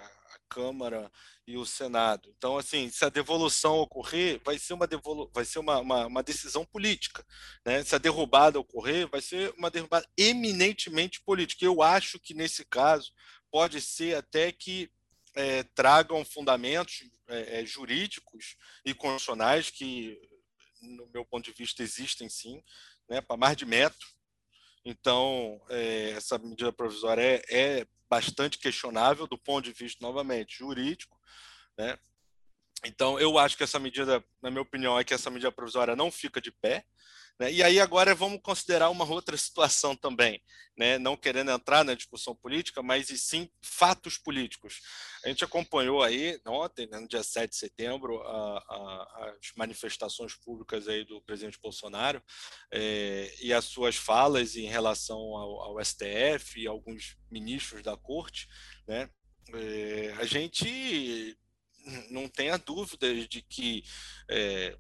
Câmara e o Senado. Então, assim, se a devolução ocorrer, vai ser uma, devolu vai ser uma, uma, uma, decisão política. Né? Se a derrubada ocorrer, vai ser uma derrubada eminentemente política. Eu acho que, nesse caso, pode ser até que é, tragam fundamentos é, jurídicos e constitucionais que, no meu ponto de vista, existem sim, né, para mais de metro. Então, é, essa medida provisória é, é bastante questionável do ponto de vista, novamente, jurídico. Né? Então, eu acho que essa medida, na minha opinião, é que essa medida provisória não fica de pé. Né? E aí agora vamos considerar uma outra situação também, né? não querendo entrar na discussão política, mas e sim fatos políticos. A gente acompanhou aí ontem, né, no dia 7 de setembro, a, a, as manifestações públicas aí do presidente Bolsonaro é, e as suas falas em relação ao, ao STF e alguns ministros da corte. Né? É, a gente não tenha dúvidas de que é,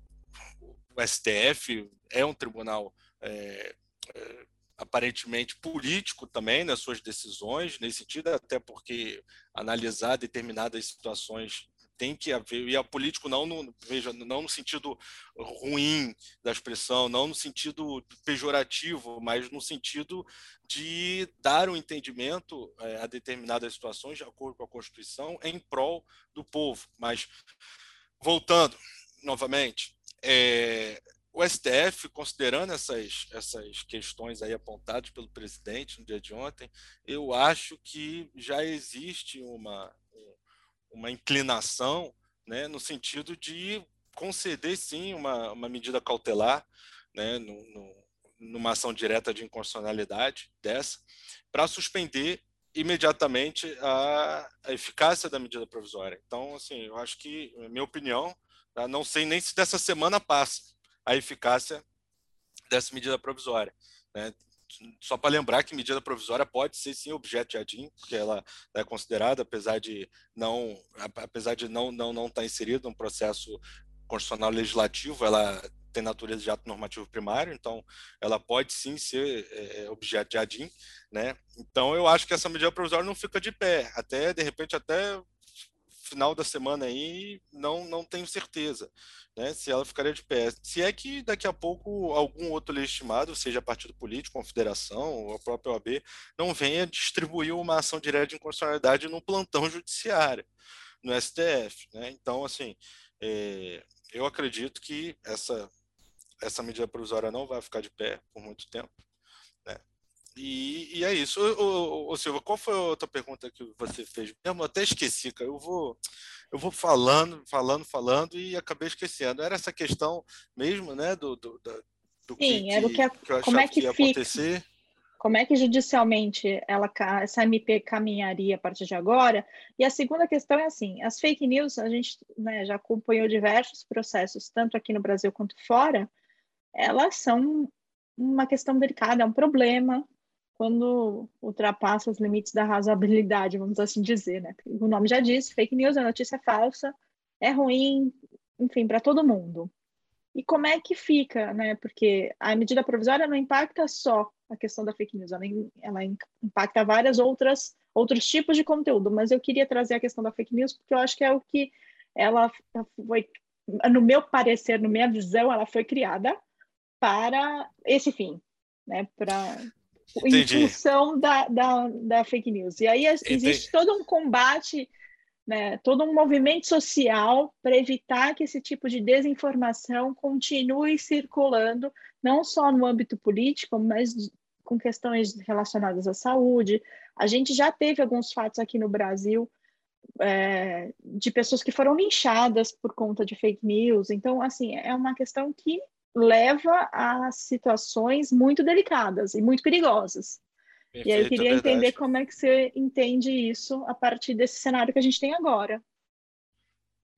o STF é um tribunal é, é, aparentemente político também nas suas decisões, nesse sentido, até porque analisar determinadas situações tem que haver, e a político não no, veja, não no sentido ruim da expressão, não no sentido pejorativo, mas no sentido de dar um entendimento é, a determinadas situações de acordo com a Constituição em prol do povo. Mas, voltando novamente, é, o STF, considerando essas, essas questões aí apontadas pelo presidente no dia de ontem, eu acho que já existe uma, uma inclinação né, no sentido de conceder, sim, uma, uma medida cautelar né, no, no, numa ação direta de inconstitucionalidade dessa, para suspender imediatamente a, a, eficácia da medida provisória. Então, assim, eu acho que, minha opinião, Tá? Não sei nem se dessa semana passa a eficácia dessa medida provisória. Né? Só para lembrar que medida provisória pode ser sim objeto de ADIM, porque ela é considerada, apesar de não, apesar de não não não estar tá inserida no processo constitucional legislativo, ela tem natureza de ato normativo primário, então ela pode sim ser é, objeto de ADIM, né? Então eu acho que essa medida provisória não fica de pé, até de repente até final da semana aí, não não tenho certeza, né? Se ela ficaria de pé. Se é que daqui a pouco algum outro legitimado, seja partido político, confederação ou a própria OAB, não venha distribuir uma ação direta de inconstitucionalidade no plantão judiciário, no STF, né? Então assim, é, eu acredito que essa essa medida provisória não vai ficar de pé por muito tempo. E, e é isso. Ô, ô, ô, Silva, qual foi a outra pergunta que você fez? Eu até esqueci, cara. Eu vou, eu vou falando, falando, falando e acabei esquecendo. Era essa questão mesmo, né? Do, do, do Sim, que, era o que, a, que como é que, que fica, acontecer. Como é que judicialmente ela, essa MP caminharia a partir de agora? E a segunda questão é assim: as fake news, a gente né, já acompanhou diversos processos, tanto aqui no Brasil quanto fora, elas são uma questão delicada, é um problema quando ultrapassa os limites da razoabilidade, vamos assim dizer, né? O nome já diz, fake news é notícia falsa, é ruim, enfim, para todo mundo. E como é que fica, né? Porque a medida provisória não impacta só a questão da fake news, ela, ela impacta várias outras outros tipos de conteúdo, mas eu queria trazer a questão da fake news porque eu acho que é o que ela foi, no meu parecer, na minha visão, ela foi criada para esse fim, né? Para em função da, da, da, fake news. E aí existe Entendi. todo um combate, né, todo um movimento social para evitar que esse tipo de desinformação continue circulando, não só no âmbito político, mas com questões relacionadas à saúde. A gente já teve alguns fatos aqui no Brasil é, de pessoas que foram linchadas por conta de fake news. Então, assim, é uma questão que leva a situações muito delicadas e muito perigosas. Perfeito, e aí eu queria entender como é que você entende isso a partir desse cenário que a gente tem agora.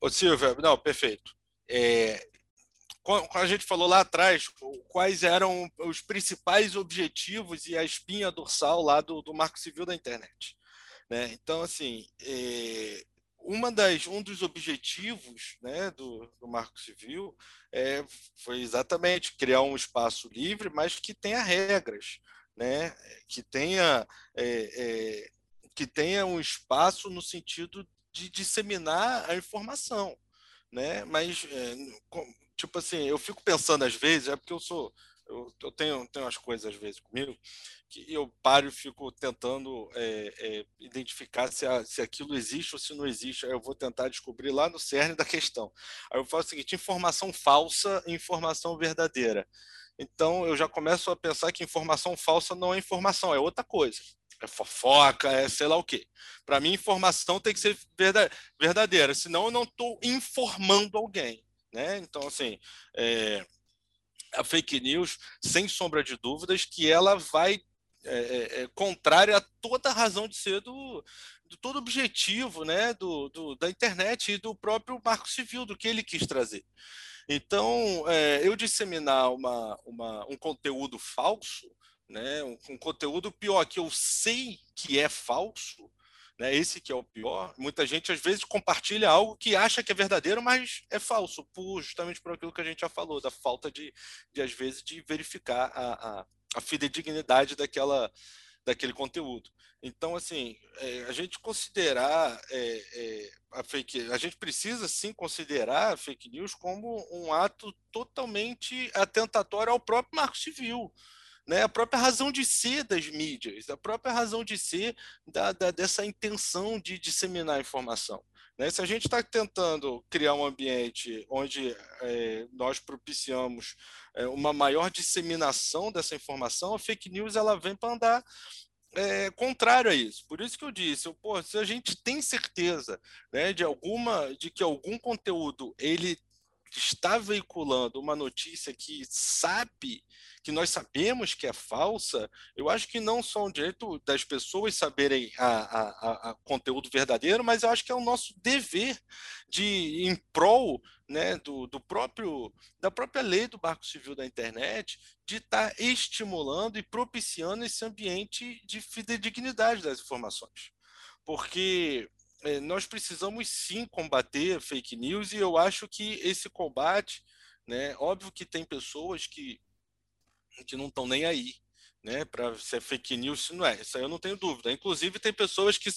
Ô Silvia, não, perfeito. É, a gente falou lá atrás quais eram os principais objetivos e a espinha dorsal lá do, do Marco Civil da Internet. Né? Então, assim, é, uma das, um dos objetivos né, do, do Marco Civil é, foi exatamente criar um espaço livre, mas que tenha regras, né, que, tenha, é, é, que tenha um espaço no sentido de disseminar a informação. Né? Mas, é, tipo assim, eu fico pensando às vezes, é porque eu sou eu, eu tenho, tenho umas coisas às vezes comigo que eu paro e fico tentando é, é, identificar se, a, se aquilo existe ou se não existe. Aí eu vou tentar descobrir lá no cerne da questão. Aí eu falo o seguinte: informação falsa e informação verdadeira. Então eu já começo a pensar que informação falsa não é informação, é outra coisa. É fofoca, é sei lá o quê. Para mim, informação tem que ser verdadeira, senão eu não estou informando alguém. Né? Então, assim, é, a fake news, sem sombra de dúvidas, que ela vai é, é, é, contrária a toda a razão de ser do, do todo objetivo né, do, do, da internet e do próprio marco civil, do que ele quis trazer. Então, é, eu disseminar uma, uma, um conteúdo falso, né, um, um conteúdo pior que eu sei que é falso, né? Esse que é o pior. Muita gente às vezes compartilha algo que acha que é verdadeiro, mas é falso, por, justamente por aquilo que a gente já falou, da falta de, de às vezes, de verificar a, a, a fidedignidade daquela, daquele conteúdo. Então, assim, é, a gente considerar é, é, a fake, a gente precisa sim considerar a fake news como um ato totalmente atentatório ao próprio marco civil né, a própria razão de ser das mídias, a própria razão de ser da, da dessa intenção de disseminar informação. Né? Se a gente está tentando criar um ambiente onde é, nós propiciamos é, uma maior disseminação dessa informação, a fake news ela vem para andar é, contrário a isso. Por isso que eu disse, eu, pô, se a gente tem certeza né, de alguma, de que algum conteúdo ele está veiculando uma notícia que sabe que nós sabemos que é falsa, eu acho que não só um direito das pessoas saberem a, a, a, conteúdo verdadeiro, mas eu acho que é o nosso dever de em prol né, do, do próprio da própria lei do Barco Civil da internet de estar tá estimulando e propiciando esse ambiente de fidedignidade das informações, porque nós precisamos sim combater fake news e eu acho que esse combate Né? Óbvio que tem pessoas que, que não estão nem aí, né? Para ser fake news, isso não é. Isso aí eu não tenho dúvida. Inclusive, tem pessoas que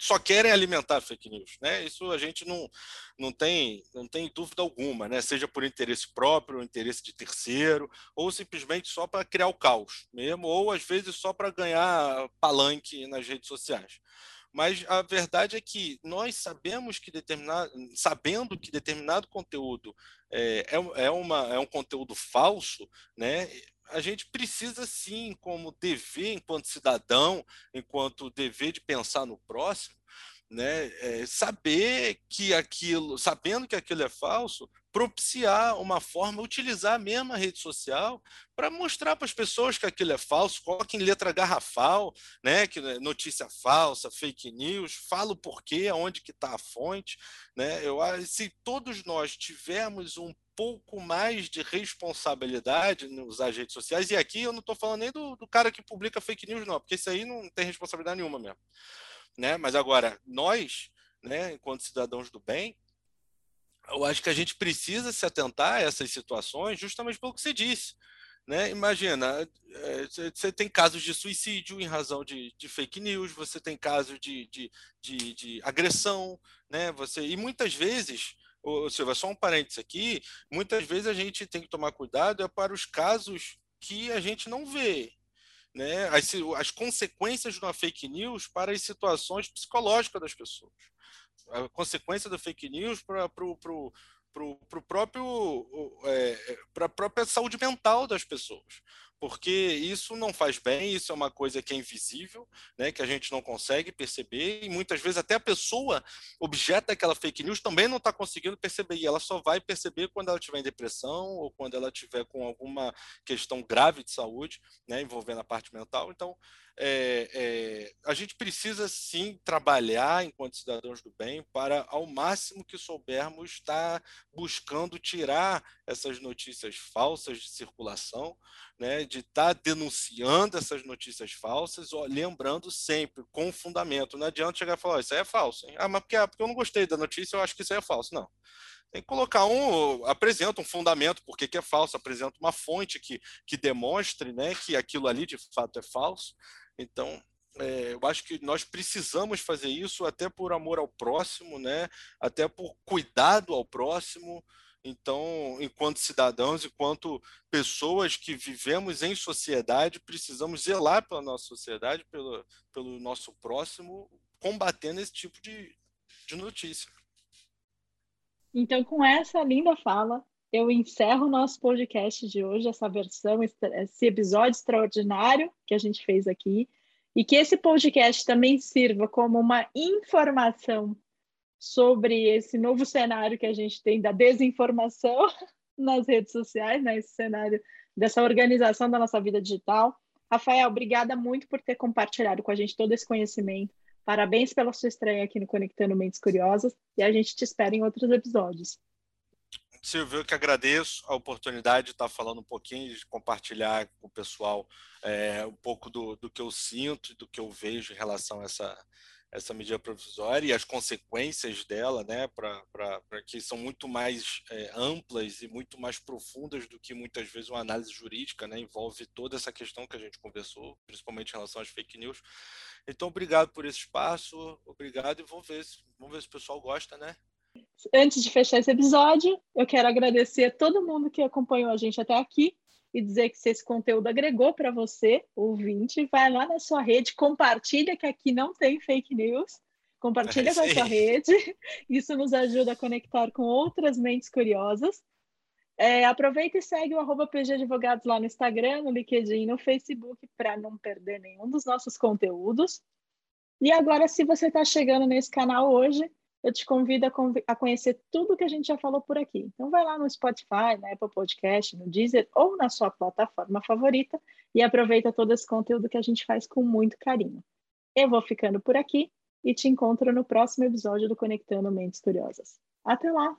só querem alimentar fake news, né? Isso a gente não, não, tem, não tem dúvida alguma, né? Seja por interesse próprio, interesse de terceiro, ou simplesmente só para criar o caos mesmo, ou às vezes só para ganhar palanque nas redes sociais. Mas a verdade é que nós sabemos que determinado, sabendo que determinado conteúdo é, é, é, uma, é um conteúdo falso, né? a gente precisa sim, como dever enquanto cidadão, enquanto dever de pensar no próximo, né, é, saber que aquilo, sabendo que aquilo é falso, propiciar uma forma, utilizar a mesma rede social para mostrar para as pessoas que aquilo é falso, coloque em letra garrafal, né, que é notícia falsa, fake news, fala o porquê, aonde que está a fonte, né, eu se todos nós tivermos um pouco mais de responsabilidade nos redes sociais, e aqui eu não estou falando nem do, do cara que publica fake news, não, porque isso aí não tem responsabilidade nenhuma mesmo né? Mas agora, nós, né, enquanto cidadãos do bem, eu acho que a gente precisa se atentar a essas situações justamente pelo que você disse. Né? Imagina, eh, você tem casos de suicídio em razão de, de fake news, você tem casos de, de, de, de agressão, né? você, e muitas vezes, Silva, só um parênteses aqui, muitas vezes a gente tem que tomar cuidado é para os casos que a gente não vê, né, as, as consequências de uma fake news para as situações psicológicas das pessoas. A consequência da fake news para o para a própria saúde mental das pessoas porque isso não faz bem, isso é uma coisa que é invisível, né, que a gente não consegue perceber, e muitas vezes até a pessoa objeto daquela fake news também não está conseguindo perceber, e ela só vai perceber quando ela estiver em depressão ou quando ela estiver com alguma questão grave de saúde, né, envolvendo a parte mental. Então, é, é, a gente precisa sim trabalhar enquanto cidadãos do bem para, ao máximo que soubermos, estar buscando tirar essas notícias falsas de circulação, né, de estar denunciando essas notícias falsas, ó, lembrando sempre, com fundamento. Não adianta chegar e falar, oh, isso aí é falso. Hein? Ah, mas porque, porque eu não gostei da notícia, eu acho que isso aí é falso. Não. Tem que colocar um, apresenta um fundamento, porque que é falso, apresenta uma fonte que, que demonstre né, que aquilo ali de fato é falso. Então, é, eu acho que nós precisamos fazer isso até por amor ao próximo, né? até por cuidado ao próximo. Então, enquanto cidadãos, enquanto pessoas que vivemos em sociedade, precisamos zelar pela nossa sociedade, pelo, pelo nosso próximo, combatendo esse tipo de, de notícia. Então, com essa linda fala, eu encerro o nosso podcast de hoje, essa versão, esse episódio extraordinário que a gente fez aqui, e que esse podcast também sirva como uma informação sobre esse novo cenário que a gente tem da desinformação nas redes sociais, né? esse cenário dessa organização da nossa vida digital. Rafael, obrigada muito por ter compartilhado com a gente todo esse conhecimento. Parabéns pela sua estreia aqui no Conectando Mentes Curiosas e a gente te espera em outros episódios. Silvio, eu que agradeço a oportunidade de estar falando um pouquinho, de compartilhar com o pessoal é, um pouco do, do que eu sinto, do que eu vejo em relação a essa, essa medida provisória e as consequências dela, né, para que são muito mais é, amplas e muito mais profundas do que muitas vezes uma análise jurídica, né, envolve toda essa questão que a gente conversou, principalmente em relação às fake news. Então, obrigado por esse espaço, obrigado e vamos ver, vamos ver se o pessoal gosta, né? Antes de fechar esse episódio, eu quero agradecer a todo mundo que acompanhou a gente até aqui e dizer que se esse conteúdo agregou para você, ouvinte, vai lá na sua rede, compartilha que aqui não tem fake news, compartilha é com a sua rede, isso nos ajuda a conectar com outras mentes curiosas. É, aproveita e segue o arroba PG Advogados lá no Instagram, no LinkedIn, no Facebook, para não perder nenhum dos nossos conteúdos. E agora, se você está chegando nesse canal hoje, eu te convido a, a, conhecer tudo que a gente já falou por aqui. Então vai lá no Spotify, na Apple Podcast, no Deezer ou na sua plataforma favorita e aproveita todo esse conteúdo que a gente faz com muito carinho. Eu vou ficando por aqui e te encontro no próximo episódio do Conectando Mentes Curiosas. Até lá!